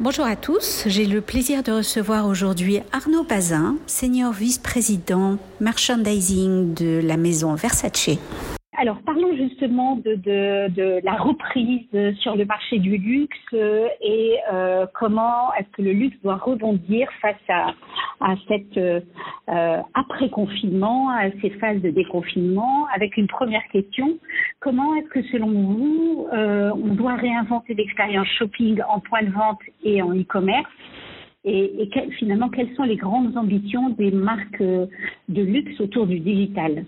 Bonjour à tous, j'ai le plaisir de recevoir aujourd'hui Arnaud Bazin, senior vice-président merchandising de la maison Versace. Alors parlons justement de, la reprise sur le marché du luxe euh, et euh, comment est-ce que le luxe doit rebondir face à, à cette euh, après-confinement, à ces phases de déconfinement. Avec une première question, comment est-ce que selon vous, on doit réinventer l'expérience shopping en point de vente et en e-commerce et, et finalement, quelles sont les grandes ambitions des marques de luxe autour du digital?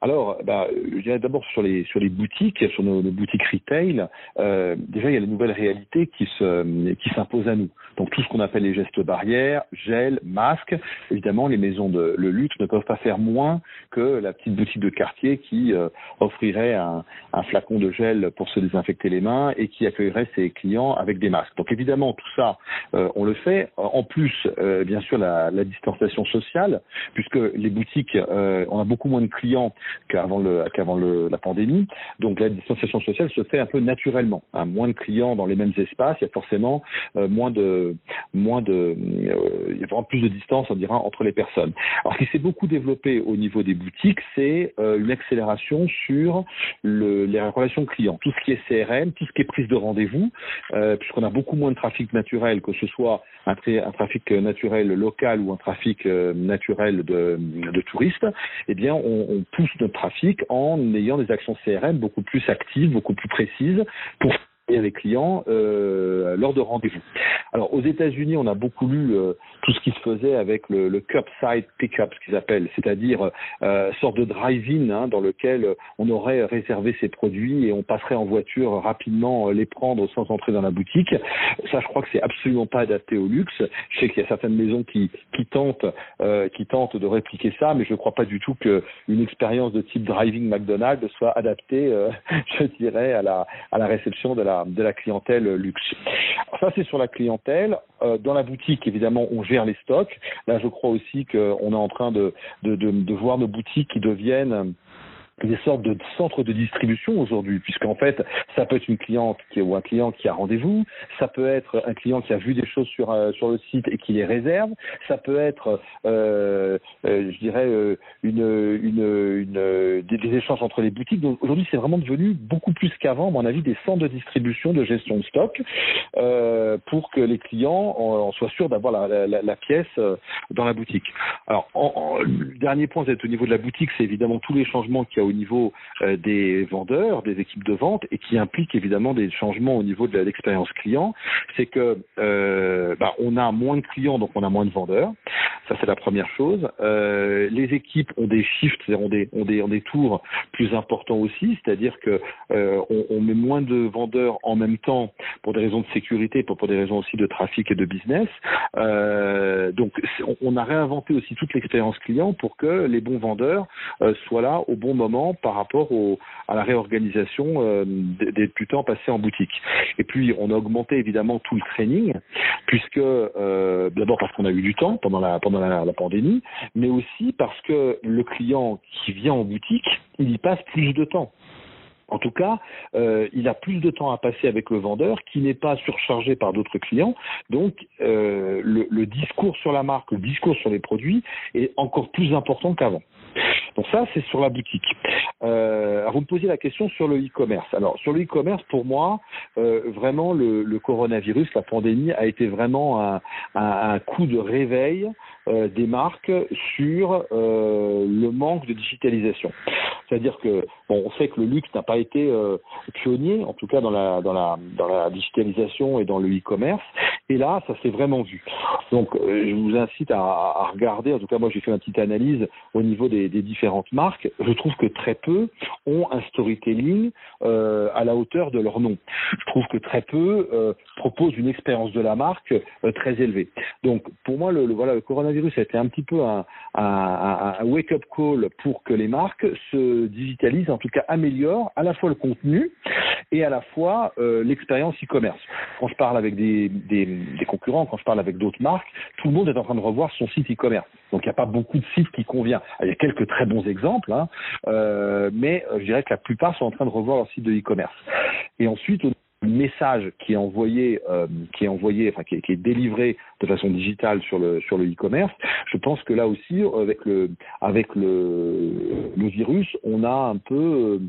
Alors, bah, je dirais d'abord sur les sur les boutiques, sur nos, boutiques retail. Euh, déjà, il y a la nouvelle réalité qui se qui s'impose à nous. Donc tout ce qu'on appelle les gestes barrières, gel, masque. Évidemment, les maisons de le luxe ne peuvent pas faire moins que la petite boutique de quartier qui euh, offrirait un, un, flacon de gel pour se désinfecter les mains et qui accueillerait ses clients avec des masques. Donc évidemment, tout ça, euh, on le fait. En plus, euh, bien sûr, la, la, distanciation sociale, puisque les boutiques, on a beaucoup moins de clients qu'avant le qu'avant la pandémie. Donc la distanciation sociale se fait un peu naturellement. Hein. Moins de clients dans les mêmes espaces, il y a forcément euh, moins de moins de euh, il y a plus de distance, on dira, entre les personnes. Alors ce qui s'est beaucoup développé au niveau des boutiques, c'est euh, une accélération sur le, les relations clients, tout ce qui est CRM, tout ce qui est prise de rendez-vous, puisqu'on a beaucoup moins de trafic naturel, que ce soit un, trafic naturel local ou un trafic naturel de, de touristes. Eh bien, on pousse notre trafic en ayant des actions CRM beaucoup plus actives, beaucoup plus précises pour les clients euh, lors de rendez-vous. Alors aux États-Unis, on a beaucoup lu euh, tout ce qui se faisait avec le, le curbside pick-up, ce qu'ils appellent, c'est-à-dire euh, sorte de drive-in hein, dans lequel on aurait réservé ses produits et on passerait en voiture rapidement les prendre sans entrer dans la boutique. Ça, je crois que c'est absolument pas adapté au luxe. Je sais qu'il y a certaines maisons qui, qui tentent euh, qui tentent de répliquer ça, mais je ne crois pas du tout qu'une expérience de type driving McDonald's soit adaptée, euh, je dirais, à la à la réception de la de la clientèle luxe. ça, c'est sur la clientèle. Euh, dans la boutique, évidemment, on gère les stocks. Là, je crois aussi qu'on est en train de, de, de, de voir nos boutiques qui deviennent des sortes de centres de distribution aujourd'hui, puisqu'en fait, ça peut être une cliente qui, ou un client qui a rendez-vous, ça peut être un client qui a vu des choses sur euh, sur le site et qui les réserve, ça peut être, euh, euh, je dirais, une, une, des, échanges entre les boutiques. Donc aujourd'hui, c'est vraiment devenu beaucoup plus qu'avant, à mon avis, des centres de distribution, de gestion de stock, pour que les clients en, soient sûrs d'avoir la, pièce dans la boutique. Alors, en, dernier point, c'est au niveau de la boutique, c'est évidemment tous les changements qu'il y a au niveau euh, des vendeurs, des équipes de vente, et qui implique évidemment des changements au niveau de l'expérience client. C'est que euh, bah, on a moins de clients, donc on a moins de vendeurs. Ça c'est la première chose. Euh, les équipes ont des shifts, ont des, ont tours plus importants aussi, c'est-à-dire que on, met moins de vendeurs en même temps pour des raisons de sécurité, pour, des raisons aussi de trafic et de business. Donc on, a réinventé aussi toute l'expérience client pour que les bons vendeurs soient là au bon moment par rapport à la réorganisation euh, des, du temps passé en boutique. Et puis on a augmenté évidemment tout le training, puisque euh, d'abord parce qu'on a eu du temps pendant la pandémie, mais aussi parce que le client qui vient en boutique, il y passe plus de temps. En tout cas, euh, il a plus de temps à passer avec le vendeur qui n'est pas surchargé par d'autres clients. Donc, le, discours sur la marque, le discours sur les produits est encore plus important qu'avant. Donc ça, c'est sur la boutique. Euh, vous me posiez la question sur le e-commerce. Alors sur le e-commerce, pour moi, euh, vraiment le, le, coronavirus, la pandémie, a été vraiment un, un, un coup de réveil euh, des marques sur euh, le manque de digitalisation. C'est-à-dire que bon, on sait que le luxe n'a pas été euh, pionnier, en tout cas dans la dans la dans la digitalisation et dans le e-commerce. Et là, ça s'est vraiment vu. Donc, je vous incite à, regarder. En tout cas, moi, j'ai fait une petite analyse au niveau des, différentes marques. Je trouve que très peu ont un storytelling à la hauteur de leur nom. Je trouve que très peu proposent une expérience de la marque très élevée. Donc, pour moi, le, voilà, le coronavirus a été un petit peu un, wake-up call pour que les marques se digitalise, en tout cas améliore à la fois le contenu et à la fois euh, l'expérience e-commerce. Quand je parle avec des, concurrents, quand je parle avec d'autres marques, tout le monde est en train de revoir son site e-commerce. Donc il n'y a pas beaucoup de sites qui conviennent. Il y a quelques très bons exemples, hein, euh, mais euh, je dirais que la plupart sont en train de revoir leur site de e-commerce. Et ensuite, message qui est envoyé, euh, qui est envoyé, enfin qui est, qui est, délivré de façon digitale sur le sur le e-commerce, je pense que là aussi, avec le avec le, le virus, on a un peu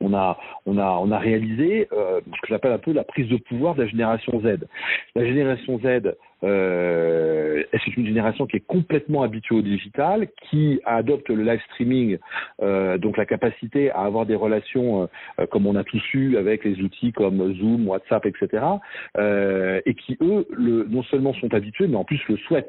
on a, on a, on a réalisé euh, ce que j'appelle un peu la prise de pouvoir de la génération Z. La génération Z, euh, c'est une génération qui est complètement habituée au digital, qui adopte le live streaming, euh, donc la capacité à avoir des relations euh, comme on a tous eu avec les outils comme Zoom, WhatsApp, etc. Euh, et qui eux, le, non seulement sont habitués, mais en plus le souhaitent.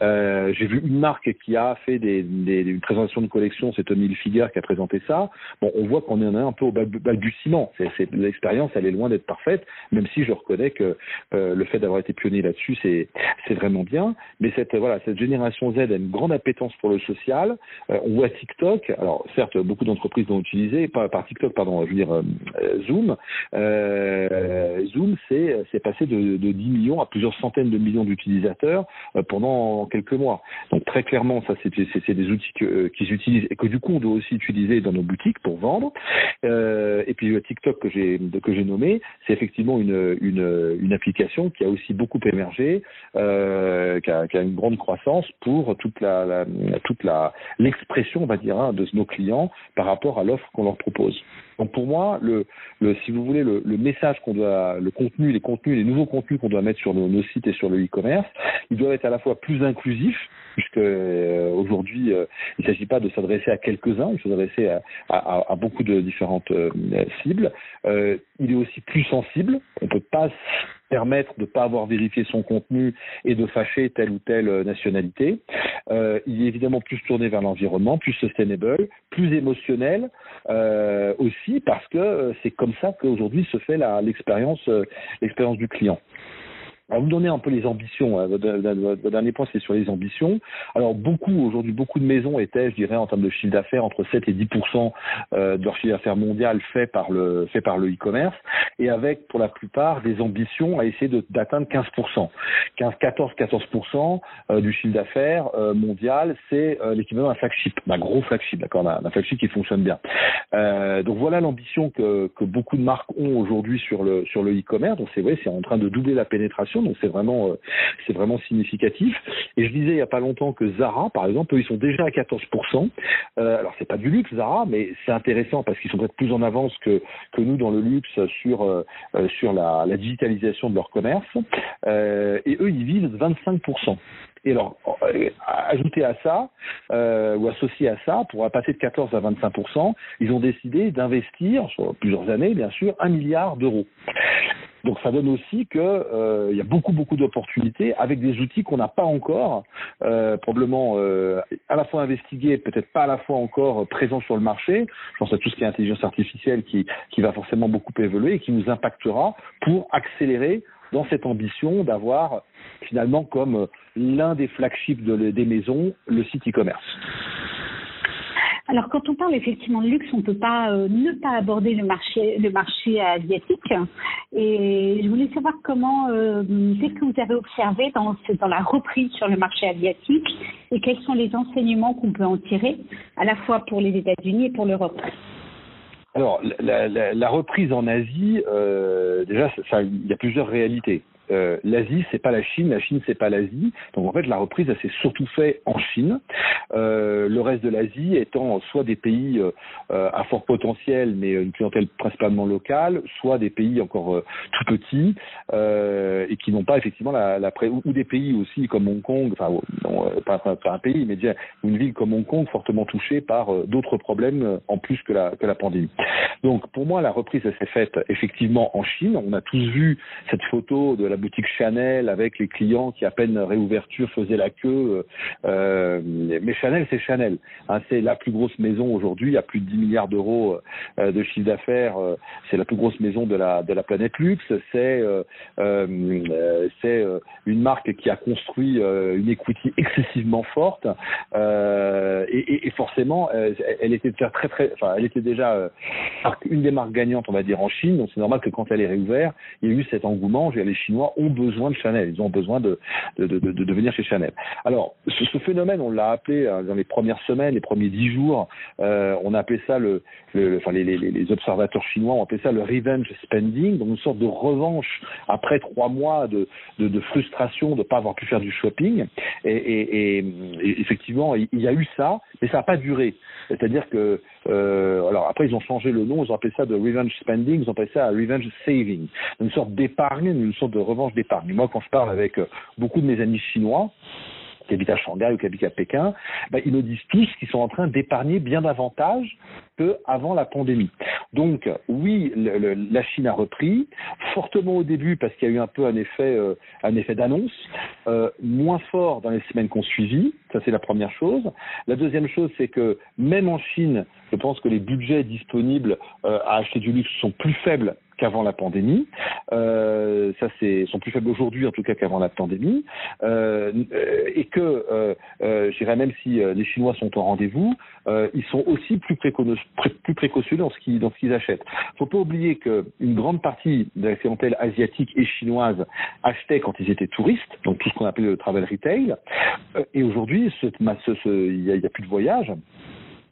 Euh, J'ai vu une marque qui a fait des, des, une présentation de collection, c'est Tommy Hilfiger qui a présenté ça. Bon, on voit qu'on est un peu au balbutiement. L'expérience, elle est loin d'être parfaite, même si je reconnais que euh, le fait d'avoir été pionnier là-dessus c'est vraiment bien. Mais cette génération Z a une grande appétence pour le social. Euh, on voit TikTok. Alors certes, beaucoup d'entreprises l'ont utilisé, pas par TikTok, pardon, je veux dire euh, Zoom. Euh, Zoom, c'est c'est passé de, de 10 millions à plusieurs centaines de millions d'utilisateurs euh, pendant quelques mois. Donc très clairement, ça c'est des outils qu'ils utilisent et que du coup on doit aussi utiliser dans nos boutiques pour vendre. et puis le TikTok que j'ai que j'ai nommé, c'est effectivement une, une une application qui a aussi beaucoup émergé euh, qui, a, qui, a, une grande croissance pour toute la, la toute la l'expression, on va dire, hein, de nos clients par rapport à l'offre qu'on leur propose. Donc pour moi, le, le si vous voulez, le, le message qu'on doit, le contenu, les contenus, les nouveaux contenus qu'on doit mettre sur nos, nos, sites et sur le e-commerce, ils doivent être à la fois plus inclusifs, puisque euh, aujourd'hui, euh, il ne s'agit pas de s'adresser à quelques-uns, il faut s'adresser à, à, à, beaucoup de différentes euh, cibles. il est aussi plus sensible. On peut pas permettre de ne pas avoir vérifié son contenu et de fâcher telle ou telle nationalité. Euh, il est évidemment plus tourné vers l'environnement, plus sustainable, plus émotionnel euh, aussi parce que euh, c'est comme ça qu'aujourd'hui se fait l'expérience l'expérience du client. Alors, vous donnez un peu les ambitions. Hein. Votre, dernier point, c'est sur les ambitions. Alors, beaucoup, aujourd'hui, beaucoup de maisons étaient, je dirais, en termes de chiffre d'affaires, entre 7 et 10% euh, de leur chiffre d'affaires mondial fait par le fait par le e-commerce, et avec, pour la plupart, des ambitions à essayer d'atteindre 15 15, 14, 14% du chiffre d'affaires euh, mondial, c'est euh, l'équivalent d'un flagship, d'un gros flagship, d'accord, d'un flagship qui fonctionne bien. donc voilà l'ambition que, que beaucoup de marques ont aujourd'hui sur le sur le e-commerce. Donc c'est vrai, c'est en train de doubler la pénétration donc c'est vraiment euh, c'est vraiment significatif. Et je disais il y a pas longtemps que Zara, par exemple, eux, ils sont déjà à 14%. Euh, alors c'est pas du luxe Zara, mais c'est intéressant parce qu'ils sont peut-être plus en avance que nous dans le luxe sur euh, euh la, digitalisation de leur commerce. Et eux, ils visent 25%. Et alors, ajouter à ça, euh, ou associé à ça, pour passer de 14 à 25 ils ont décidé d'investir, sur plusieurs années bien sûr, un milliard d'euros. Donc ça donne aussi que euh, y a beaucoup beaucoup d'opportunités avec des outils qu'on n'a pas encore euh, probablement euh, à la fois investigués, peut-être pas à la fois encore présents sur le marché. Je pense à tout ce qui est intelligence artificielle qui va forcément beaucoup évoluer et qui nous impactera pour accélérer dans cette ambition d'avoir finalement comme l'un des flagships de, des maisons le site e-commerce. Alors, quand on parle effectivement de luxe, on ne peut pas euh, ne pas aborder le marché, le marché asiatique. Et je voulais savoir comment, euh, qu'est-ce que vous avez observé dans, dans la reprise sur le marché asiatique et quels sont les enseignements qu'on peut en tirer, à la fois pour les États-Unis et pour l'Europe? Alors, la, reprise en Asie, euh, déjà, il y a plusieurs réalités euh, l'Asie, c'est pas la Chine, la Chine, c'est pas l'Asie. Donc en fait, la reprise, elle s'est surtout fait en Chine. Euh, le reste de l'Asie étant soit des pays euh, à fort potentiel, mais une clientèle principalement locale, soit des pays encore tout petits et qui n'ont pas effectivement la, ou, des pays aussi comme Hong Kong, enfin pas, un pays, mais une ville comme Hong Kong fortement touchée par d'autres problèmes en plus que la, que la pandémie. Donc pour moi, la reprise, elle s'est faite effectivement en Chine. On a tous vu cette photo de la boutique Chanel avec les clients qui à peine réouverture faisaient la queue. Euh, mais Chanel, c'est Chanel. Hein, c'est la plus grosse maison aujourd'hui, à plus de 10 milliards d'euros euh, de chiffre d'affaires. Euh, c'est la plus grosse maison de la de la planète luxe. C'est une marque qui a construit une equity excessivement forte et, forcément, elle était déjà très très, enfin, elle était déjà une des marques gagnantes, on va dire, en Chine. Donc c'est normal que quand elle est réouverte, il y a eu cet engouement. Les Chinois Ont besoin de Chanel, ils ont besoin de, de, venir chez Chanel. Alors, ce, phénomène, on l'a appelé dans les premières semaines, les premiers dix jours, on a appelé ça le, enfin les, observateurs chinois ont appelé ça le revenge spending, donc une sorte de revanche après trois mois de, de, frustration de ne pas avoir pu faire du shopping. Et, et, effectivement, il y a eu ça, mais ça n'a pas duré. C'est-à-dire que, euh, alors après, ils ont changé le nom, ils ont appelé ça de revenge spending, ils ont appelé ça revenge saving, une sorte d'épargne, une sorte de revanche d'épargne. Moi, quand je parle avec euh, beaucoup de mes amis chinois, qui habitent à Shanghai ou qui habitent à Pékin, ben, ils me disent tous qu'ils sont en train d'épargner bien davantage qu'avant la pandémie. Donc oui, la Chine a repris, fortement au début parce qu'il y a eu un peu un effet, euh, d'annonce, euh, moins fort dans les semaines qu'on suivit, ça c'est la première chose. La deuxième chose, c'est que même en Chine, je pense que les budgets disponibles euh, à acheter du luxe sont plus faibles qu'avant la pandémie. Euh, ça, c'est sont plus faibles aujourd'hui en tout cas qu'avant la pandémie, euh, et que, euh, euh, je dirais même si les Chinois sont au rendez-vous, ils sont aussi plus, plus précautionneux dans ce qu'ils dans ce qu'ils achètent. Faut pas oublier que une grande partie de la clientèle asiatique et chinoise achetait quand ils étaient touristes, donc tout ce qu'on appelle le travel retail, et aujourd'hui, il n'y a, a plus de voyage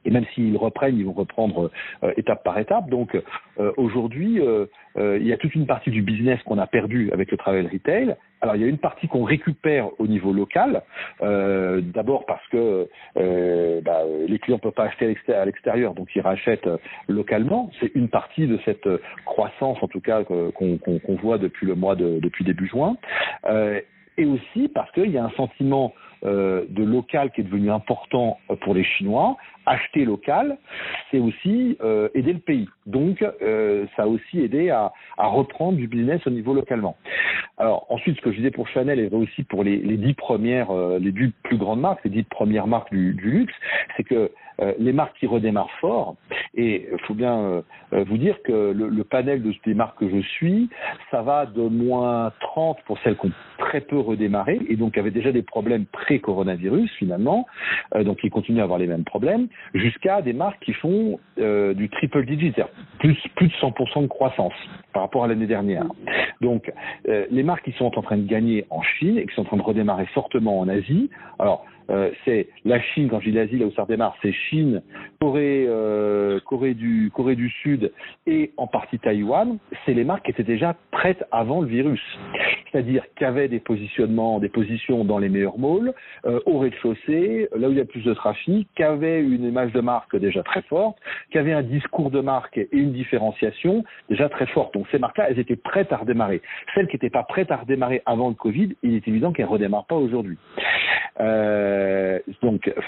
et même s'ils reprennent, ils vont reprendre euh, étape par étape. Donc euh, aujourd'hui, euh, il y a toute une partie du business qu'on a perdu avec le travel retail. Alors il y a une partie qu'on récupère au niveau local, d'abord parce que bah, les clients ne peuvent pas acheter à l'extérieur, donc ils rachètent localement. C'est une partie de cette croissance, en tout cas qu'on voit depuis le mois de depuis début juin, et aussi parce qu'il y a un sentiment euh, de local qui est devenu important euh, pour les Chinois. Acheter local, c'est aussi euh, aider le pays. Donc, euh, ça a aussi aidé à, à, reprendre du business au niveau localement. Alors ensuite, ce que je disais pour Chanel et aussi pour les, les dix premières, euh, les dix plus grandes marques, les dix premières marques du, du luxe, c'est que les marques qui redémarrent fort, et il faut bien vous dire que le, le, panel de des marques que je suis, ça va de moins 30 pour celles qui ont très peu redémarré et donc avaient déjà des problèmes pré-coronavirus finalement, donc qui continuent à avoir les mêmes problèmes, jusqu'à des marques qui font euh, du triple digit, c'est-à-dire plus, plus de 100% de croissance par rapport à l'année dernière. Donc, euh, les marques qui sont en train de gagner en Chine et qui sont en train de redémarrer fortement en Asie, alors euh, c'est la Chine, quand je dis l'Asie, là où ça redémarre, c'est Chine, Corée, euh, Corée, du, Corée du Sud et en partie Taïwan, c'est les marques qui étaient déjà prêtes avant le virus. C'est-à-dire qui avaient des positionnements, des positions dans les meilleurs malls, euh, au rez-de-chaussée, là où il y a plus de trafic, qui une image de marque déjà très forte, qui un discours de marque et une différenciation déjà très forte. Donc ces marques-là, elles étaient prêtes à redémarrer. Celles qui n'étaient pas prêtes à redémarrer avant le Covid, il est évident qu'elles ne redémarrent pas aujourd'hui. Euh,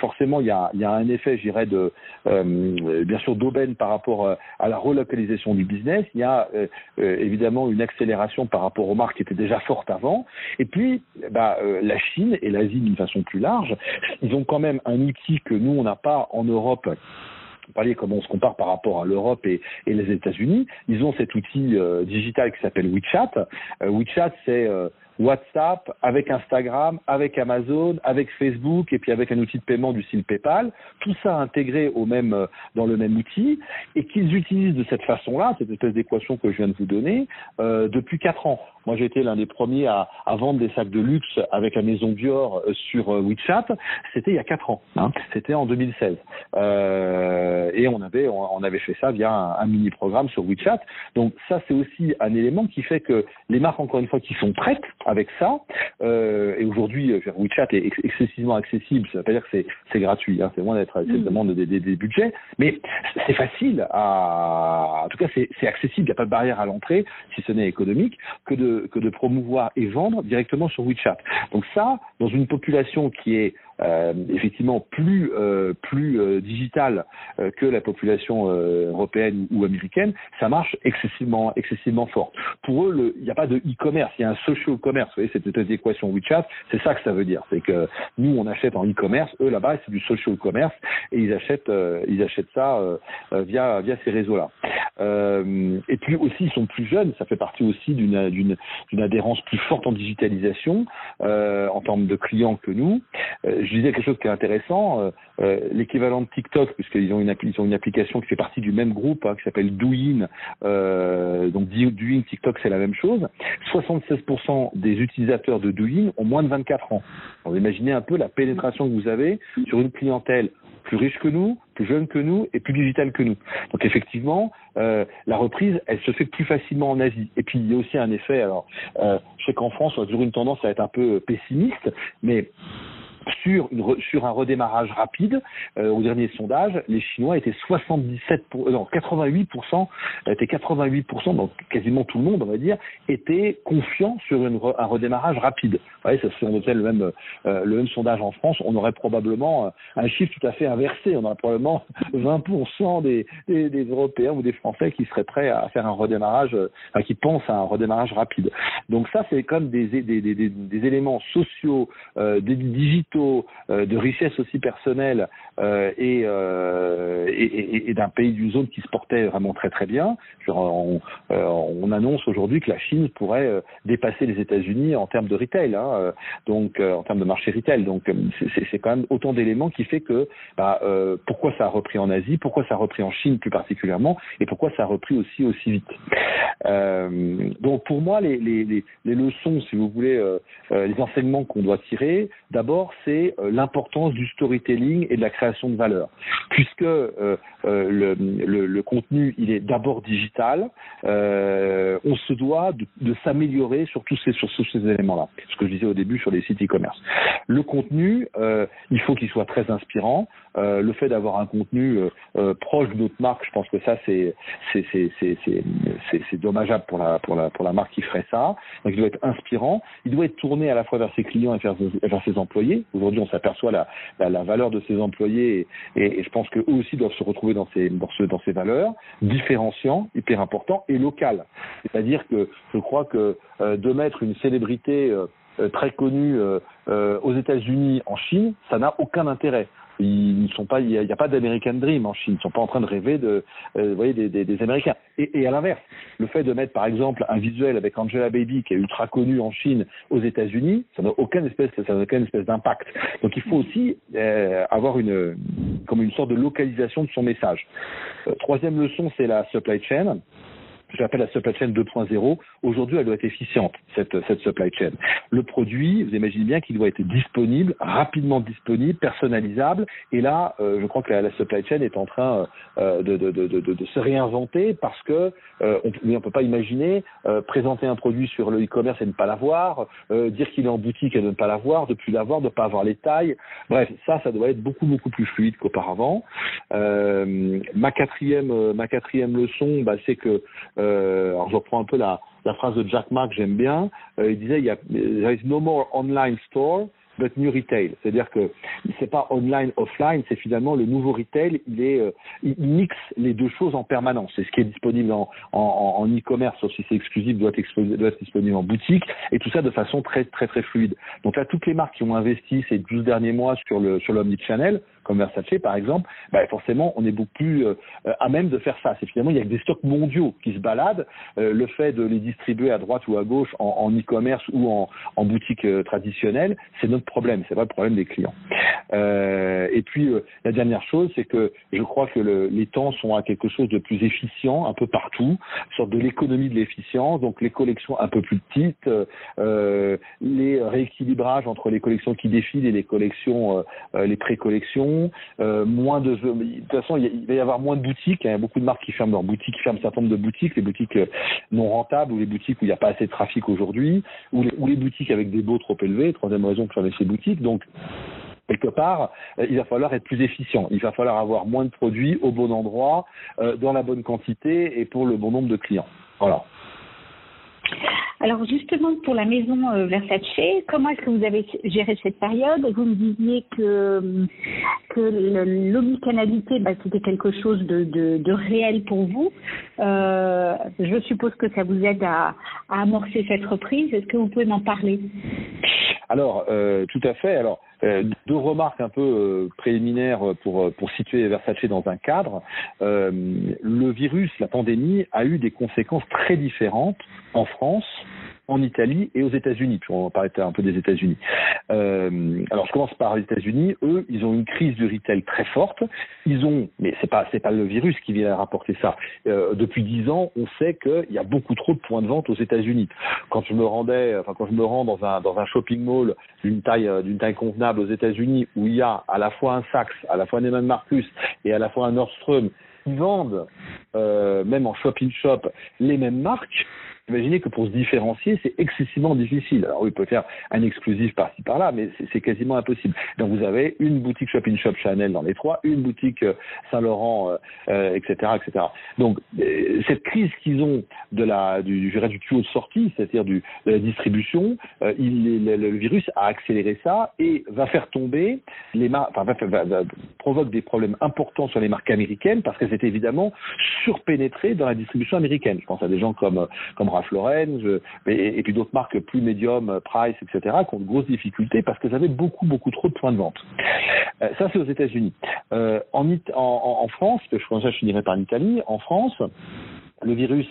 forcément, il y a, un effet, je dirais, de euh, bien sûr d'aubaine par rapport euh, à la relocalisation du business. Il y a euh, évidemment une accélération par rapport aux marques qui étaient déjà fortes avant. Et puis, bah, la Chine et l'Asie d'une façon plus large, ils ont quand même un outil que nous on n'a pas en Europe parliez comment on se compare par rapport à l'Europe et, les États-Unis. Ils ont cet outil digital qui s'appelle WeChat. WeChat, c'est WhatsApp, avec Instagram, avec Amazon, avec Facebook et puis avec un outil de paiement du style PayPal, tout ça intégré au même euh, dans le même outil et qu'ils utilisent de cette façon-là, cette espèce d'équation que je viens de vous donner, euh, depuis quatre ans. Moi, j'ai été l'un des premiers à, à, vendre des sacs de luxe avec la maison Dior euh, sur euh, WeChat. C'était il y a quatre ans. Hein. C'était en 2016. Euh, et on avait on, avait fait ça via un, un mini programme sur WeChat. Donc ça, c'est aussi un élément qui fait que les marques, encore une fois, qui sont prêtes avec ça. Euh, et aujourd'hui, euh, WeChat est excessivement accessible. Ça veut pas dire que c'est gratuit. Hein, c'est moins d'être, c'est demande des, des, des, budgets, mais c'est facile à. En tout cas, c'est accessible. Il n'y a pas de barrière à l'entrée, si ce n'est économique, que de que de promouvoir et vendre directement sur WeChat. Donc ça, dans une population qui est effectivement plus euh, plus euh, digital euh, que la population euh, européenne ou américaine, ça marche excessivement excessivement fort. Pour eux, il n'y a pas de e-commerce, il y a un social commerce. Vous voyez cette, cette équation WeChat, c'est ça que ça veut dire. C'est que nous on achète en e-commerce, eux là-bas c'est du social commerce et ils achètent ils achètent ça via via ces réseaux-là. et puis aussi ils sont plus jeunes, ça fait partie aussi d'une d'une d'une adhérence plus forte en digitalisation en termes de clients que nous je disais quelque chose qui est intéressant. Euh, euh, l'équivalent de TikTok, puisqu'ils ont une, ils ont une application qui fait partie du même groupe, hein, qui s'appelle Douyin. Euh, donc Douyin, TikTok, c'est la même chose. 76% des utilisateurs de Douyin ont moins de 24 ans. vous imaginez un peu la pénétration que vous avez sur une clientèle plus riche que nous, plus jeune que nous et plus digitale que nous. Donc effectivement, euh, la reprise, elle se fait plus facilement en Asie. Et puis il y a aussi un effet. Alors, euh, je sais qu'en France, on a toujours une tendance à être un peu pessimiste, mais sur, une, sur un redémarrage rapide, euh, au dernier sondage, les Chinois étaient 77 pour, euh, non, 88 étaient 88 donc quasiment tout le monde, on va dire, était confiant sur une, un redémarrage rapide. Vous voyez, si on faisait le même, euh, le même sondage en France, on aurait probablement un chiffre tout à fait inversé. On aurait probablement 20 des, des, des, Européens ou des Français qui seraient prêts à faire un redémarrage, enfin, qui pensent à un redémarrage rapide. Donc ça, c'est comme des, des, des, des éléments sociaux, euh, des digitaux euh, de richesse aussi personnelle euh, euh, et, d'un pays d'une zone qui se portait vraiment très très bien. on, on, annonce aujourd'hui que la Chine pourrait dépasser les États-Unis en termes de retail, hein, donc en termes de marché retail. Donc c'est quand même autant d'éléments qui fait que bah, pourquoi ça a repris en Asie, pourquoi ça a repris en Chine plus particulièrement, et pourquoi ça a repris aussi aussi vite. donc pour moi, les, leçons, si vous voulez, les enseignements qu'on doit tirer, d'abord c'est euh, l'importance du storytelling et de la création de valeur. Puisque euh, euh, le, le, le, contenu, il est d'abord digital, on se doit de, de s'améliorer sur tous ces, sur tous ces éléments-là. Ce que je disais au début sur les sites e-commerce. Le contenu, il faut qu'il soit très inspirant. le fait d'avoir un contenu proche de notre marque, je pense que ça, c'est c'est c'est dommageable pour la pour la pour la marque qui ferait ça. Donc il doit être inspirant. Il doit être tourné à la fois vers ses clients et vers, vers ses employés. Aujourd'hui, on s'aperçoit la, la, la, valeur de ces employés et, et, je pense qu'eux aussi doivent se retrouver dans ces, dans, ce, dans ces valeurs, différenciant, hyper important, et local. C'est-à-dire que je crois que euh, de mettre une célébrité euh, euh très connue euh, euh, aux États-Unis, en Chine, ça n'a aucun intérêt ils ne sont pas, il n'y a, pas d'American Dream en Chine. Ils ne sont pas en train de rêver de, euh, vous voyez, des, des, des Américains. Et, et, à l'inverse, le fait de mettre par exemple un visuel avec Angela Baby qui est ultra connu en Chine, aux États-Unis, ça n'a aucune espèce, ça n'a aucune espèce d'impact. Donc il faut aussi euh, avoir une, comme une sorte de localisation de son message. Euh, troisième leçon, c'est la supply chain j'appelle la supply chain 2.0. Aujourd'hui, elle doit être efficiente, cette, cette supply chain. Le produit, vous imaginez bien qu'il doit être disponible, rapidement disponible, personnalisable. Et là, euh, je crois que la, la, supply chain est en train euh, de, de, de, de, se réinventer parce que euh, on ne peut pas imaginer euh, présenter un produit sur le e-commerce et ne pas l'avoir, euh, dire qu'il est en boutique et ne pas l'avoir, de plus l'avoir, de ne pas avoir les tailles. Bref, ça, ça doit être beaucoup, beaucoup plus fluide qu'auparavant. ma quatrième, ma quatrième leçon, bah, c'est que euh, alors je reprends un peu la, phrase de Jack Ma que j'aime bien. Euh, il disait il y a there is no more online store but new retail. C'est-à-dire que c'est pas online offline, c'est finalement le nouveau retail. Il est euh, il mixe les deux choses en permanence. C'est ce qui est disponible en, en, en e-commerce, sauf si c'est exclusif, doit être, doit être disponible en boutique et tout ça de façon très très très fluide. Donc là, toutes les marques qui ont investi ces 12 derniers mois sur le sur l'omnichannel comme Versace par exemple, bah forcément on est beaucoup plus euh, à même de faire ça. C'est finalement il y a des stocks mondiaux qui se baladent. Euh, le fait de les distribuer à droite ou à gauche en e-commerce ou en, boutique euh, traditionnelle, c'est notre problème, c'est pas le problème des clients. et puis la dernière chose, c'est que je crois que le, les temps sont à quelque chose de plus efficient un peu partout, une sorte de l'économie de l'efficience, donc les collections un peu plus petites, les rééquilibrages entre les collections qui défilent et les collections, les pré-collections euh, moins de, de toute façon, il, va y avoir moins de boutiques. Il y a beaucoup de marques qui ferment leurs boutiques, qui ferment un certain nombre de boutiques, les boutiques euh, non rentables ou les boutiques où il n'y a pas assez de trafic aujourd'hui, ou les, ou les boutiques avec des baux trop élevés. Troisième raison pour fermer ces boutiques. Donc quelque part, euh, il va falloir être plus efficient. Il va falloir avoir moins de produits au bon endroit, dans la bonne quantité et pour le bon nombre de clients. Voilà. Alors justement pour la maison euh, Versace, comment est-ce que vous avez géré cette période? Vous me disiez que que l'omnicanalité, bah, c'était quelque chose de, de, de, réel pour vous. Euh, je suppose que ça vous aide à, à amorcer cette reprise. Est-ce que vous pouvez m'en parler? Alors euh, tout à fait. Alors euh, deux remarques un peu euh, préliminaires pour, euh, pour situer Versace dans un cadre. le virus, la pandémie, a eu des conséquences très différentes en France en Italie et aux États-Unis. On va parler un peu des États-Unis. Euh, alors je commence par les États-Unis. Eux, ils ont une crise du retail très forte. Ils ont, mais c'est pas c'est pas le virus qui vient rapporter ça. Euh, depuis dix ans, on sait qu'il y a beaucoup trop de points de vente aux États-Unis. Quand je me rendais, enfin quand je me rends dans un dans un shopping mall d'une taille euh, d'une taille convenable aux États-Unis où il y a à la fois un Saks, à la fois un Neiman Marcus et à la fois un Nordstrom qui vendent même en shopping shop les mêmes marques Imaginez que pour se différencier, c'est excessivement difficile. Alors oui, il peut faire un exclusif par-ci par-là, mais c'est quasiment impossible. Donc vous avez une boutique Shopping Shop Chanel dans les trois, une boutique euh, Saint-Laurent, euh, etc., euh, etc. Donc euh, cette crise qu'ils ont de la du, du, tuyau de sortie, c'est-à-dire de la distribution, euh, le, virus a accéléré ça et va faire tomber les marques, enfin provoque des problèmes importants sur les marques américaines parce qu'elles étaient évidemment surpénétrées dans la distribution américaine. Je pense à des gens comme comme Ralph Lauren, je, et, puis d'autres marques plus médium, Price, etc., qui ont de grosses difficultés parce qu'elles avaient beaucoup, beaucoup trop de points de vente. Euh, ça, c'est aux États-Unis. Euh, en, France, je je finirai par l'Italie, en France, le virus,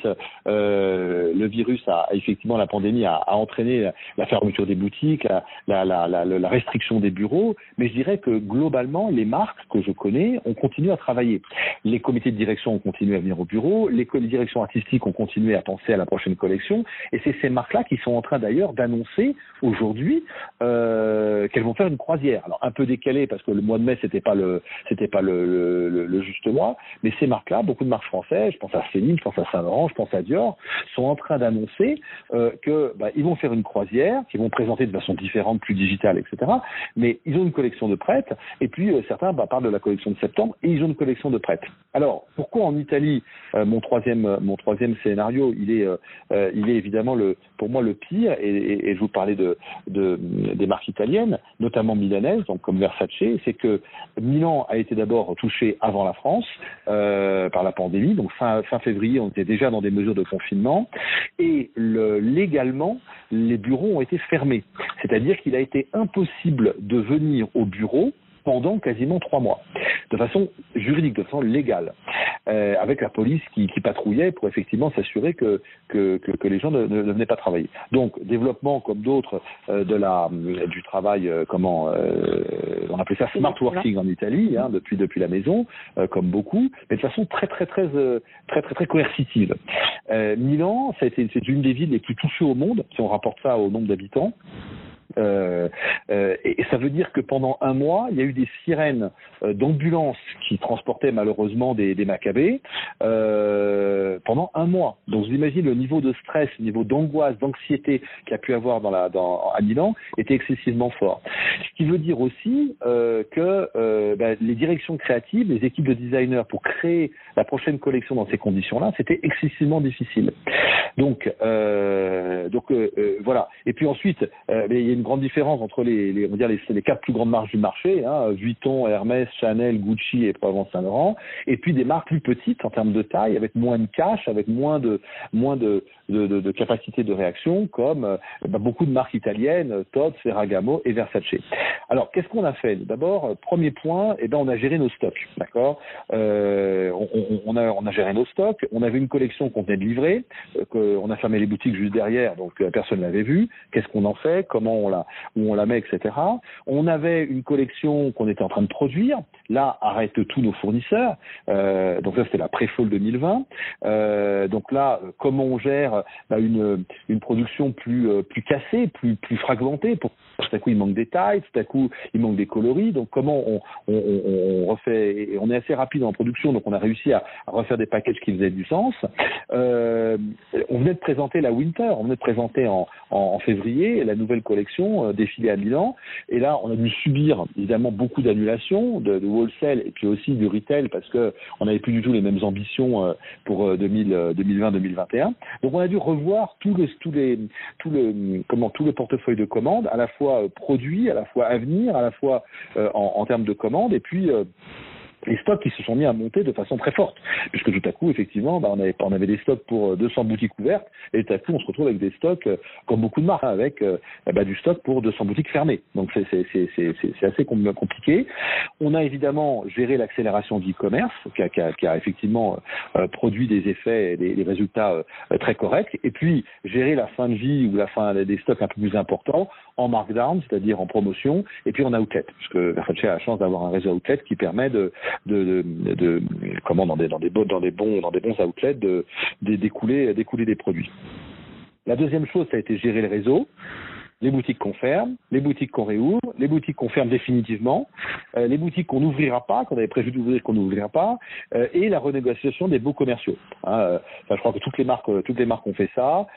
euh, le virus a effectivement la pandémie a, a entraîné la, fermeture des boutiques, la, la, la, restriction des bureaux, mais je dirais que globalement les marques que je connais ont continué à travailler. Les comités de direction ont continué à venir au bureau, les, les directions artistiques ont continué à penser à la prochaine collection, et c'est ces marques-là qui sont en train d'ailleurs d'annoncer aujourd'hui euh, qu'elles vont faire une croisière. Alors un peu décalé parce que le mois de mai c'était pas le c'était pas le, le, le, juste mois, mais ces marques-là, beaucoup de marques françaises, je pense à Céline, je pense à Saint-Laurent, je pense à Dior, sont en train d'annoncer euh, que bah, vont faire une croisière, qu'ils vont présenter de façon différente, plus digitale, etc. Mais ils ont une collection de prêtes, et puis euh, certains bah, parlent de la collection de septembre, et ils ont une collection de prêtes. Alors pourquoi en Italie, euh, mon troisième mon troisième scénario, il est euh, il est évidemment le pour moi le pire, et, je vous parlais de, de des marques italiennes, notamment milanaises, donc comme Versace, c'est que Milan a été d'abord touché avant la France par la pandémie, donc fin fin février on était déjà dans des mesures de confinement et le, légalement, les bureaux ont été fermés. C'est-à-dire qu'il a été impossible de venir au bureau pendant quasiment trois mois, de façon juridique, de façon légale, euh, avec la police qui, qui, patrouillait pour effectivement s'assurer que, que, que, que, les gens ne, ne, venaient pas travailler. Donc développement comme d'autres euh, de la du travail, euh, comment on appelait ça smart working en Italie, hein, depuis depuis la maison, comme beaucoup, mais de façon très très très très très très coercitive. Milan, c'est une des villes les plus touchées au monde, si on rapporte ça au nombre d'habitants. Euh, euh, et, ça veut dire que pendant un mois, il y a eu des sirènes euh, d'ambulances qui transportaient malheureusement des, des macabées euh, pendant un mois. Donc vous imaginez le niveau de stress, le niveau d'angoisse, d'anxiété qu'il y a pu avoir dans la, dans, à Milan était excessivement fort. Ce qui veut dire aussi que ben, les directions créatives, les équipes de designers pour créer la prochaine collection dans ces conditions-là, c'était excessivement difficile. Donc, donc voilà. Et puis ensuite, une grande différence entre les, on va dire les, quatre plus grandes marques du marché, hein, Vuitton, Hermès, Chanel, Gucci et Provence Saint-Laurent, et puis des marques plus petites en termes de taille, avec moins de cash, avec moins de moins de, de, capacité de réaction, comme euh, bah, beaucoup de marques italiennes, Todd, Ferragamo et Versace. Alors, qu'est-ce qu'on a fait? D'abord, premier point, eh ben, on a géré nos stocks, d'accord? Euh, on, a, on a géré nos stocks, on avait une collection qu'on venait de livrer, euh, on a fermé les boutiques juste derrière, donc euh, personne ne l'avait vu. Qu'est-ce qu'on en fait? Comment on la, où on la met, etc. On avait une collection qu'on était en train de produire. Là, arrête tous nos fournisseurs. Euh, donc ça, c'était la pré-fall 2020. Euh, donc là, comment on gère bah, une, une production plus, euh, plus cassée, plus, plus fragmentée pour tout à coup il manque des tailles, tout à coup il manque des coloris. Donc comment on, refait on est assez rapide en production, donc on a réussi à, refaire des packages qui faisaient du sens. Euh, on venait de présenter la Winter, on venait de présenter en, février la nouvelle collection euh, défilée à Milan. Et là, on a dû subir évidemment beaucoup d'annulations de, wholesale et puis aussi du retail parce que on n'avait plus du tout les mêmes ambitions euh, pour 2020-2021. Donc on a dû revoir tous les, tous les, tout le, comment, tout le portefeuille de commandes, à la fois produits, à la fois à venir, à la fois en, en termes de commandes, et puis les stocks qui se sont mis à monter de façon très forte, puisque tout à coup, effectivement, bah, on, avait, des stocks pour 200 boutiques ouvertes, et tout à coup, on se retrouve avec des stocks, comme beaucoup de marques, hein, avec bah, du stock pour 200 boutiques fermées. Donc c'est assez compliqué. On a évidemment géré l'accélération du e-commerce, qui a, effectivement produit des effets et des, des résultats très corrects, et puis gérer la fin de vie ou la fin des stocks un peu plus importants en markdown, c'est-à-dire en promotion, et puis en outlet, puisque Versace a la chance d'avoir un réseau outlet qui permet de, de, de, comment dans des dans des bons dans des bons dans des bons outlets de d'écouler d'écouler des produits. La deuxième chose, ça a été gérer le réseau les boutiques qu'on ferme, les boutiques qu'on réouvre, les boutiques qu'on ferme définitivement, euh, les boutiques qu'on n'ouvrira pas, qu'on avait prévu d'ouvrir, qu'on n'ouvrira pas, euh, et la renégociation des baux commerciaux. Hein, euh, je crois que toutes les marques, toutes les marques ont fait ça.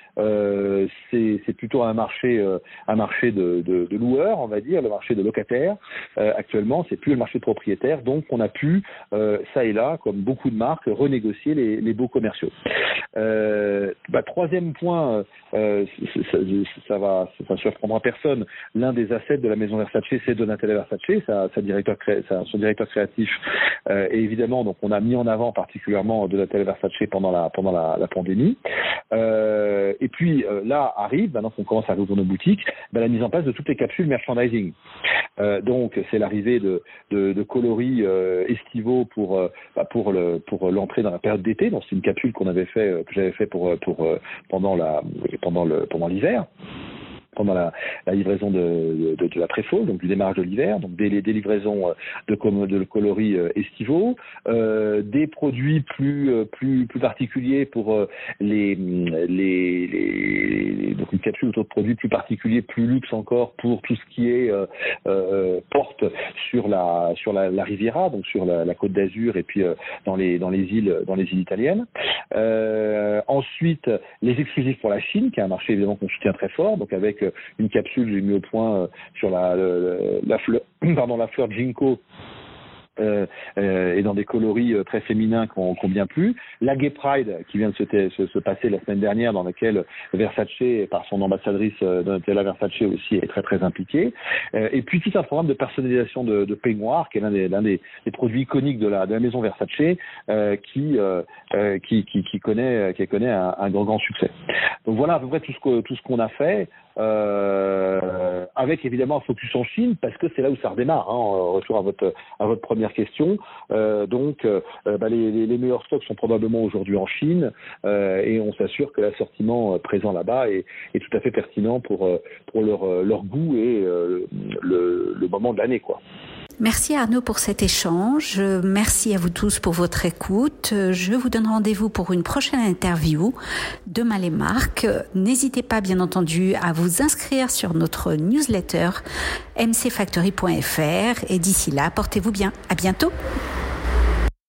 c'est plutôt un marché, un marché de, de, de, loueurs, on va dire, le marché de locataires. actuellement, c'est plus le marché de propriétaires, donc on a pu, ça et là, comme beaucoup de marques, renégocier les, les baux commerciaux. Bah, troisième point, ça, ça, va, ça, ça prendra personne. L'un des assets de la maison Versace, c'est Donatella Versace, sa, directeur son directeur créatif. Euh, et évidemment, donc on a mis en avant particulièrement Donatella Versace pendant la pandémie. Euh, et puis euh, là arrive, maintenant qu'on commence à rouvrir nos boutiques, ben, la mise en place de toutes les capsules merchandising. Donc c'est l'arrivée de, coloris estivaux pour bah, pour le pour l'entrée dans la période d'été. Donc c'est une capsule que j'avais fait pendant l'hiver pendant la, la livraison de, de, de la préfaux, donc du démarrage de l'hiver, donc des, des livraisons euh, de, de coloris euh, estivaux, euh, des produits plus euh, plus plus particuliers pour les, les, les donc une capsule de produits plus particuliers, plus luxe encore pour tout ce qui est euh, porte sur la sur la, la Riviera, donc sur la, la côte d'Azur et puis dans les dans les îles dans les îles italiennes. ensuite, les exclusifs pour la Chine, qui est un marché évidemment qu'on soutient très fort, donc avec une capsule j'ai mis au point euh, sur la, fleur, pardon, la fleur Ginkgo euh, euh, et dans des coloris très féminins qu'on qu bien plu. La Gay Pride qui vient de se, se, se, passer la semaine dernière, dans laquelle Versace, par son ambassadrice Donatella Versace aussi, est très très impliquée. Et puis tout un programme de personnalisation de, de peignoir, qui est l'un des, produits iconiques de la, maison Versace, qui, connaît, un, grand succès. Donc voilà à peu près tout ce qu'on a fait. Euh, avec évidemment un focus en Chine parce que c'est là où ça redémarre. Hein, retour à votre à votre première question. Euh, donc, euh, bah, les, les, meilleurs stocks sont probablement aujourd'hui en Chine euh, et on s'assure que l'assortiment présent là-bas est, est, tout à fait pertinent pour pour leur leur goût et le, le moment de l'année, quoi. Merci Arnaud pour cet échange. Merci à vous tous pour votre écoute. Je vous donne rendez-vous pour une prochaine interview. Demain les marques. N'hésitez pas bien entendu à vous inscrire sur notre newsletter mcfactory.fr et d'ici là, portez-vous bien. À bientôt.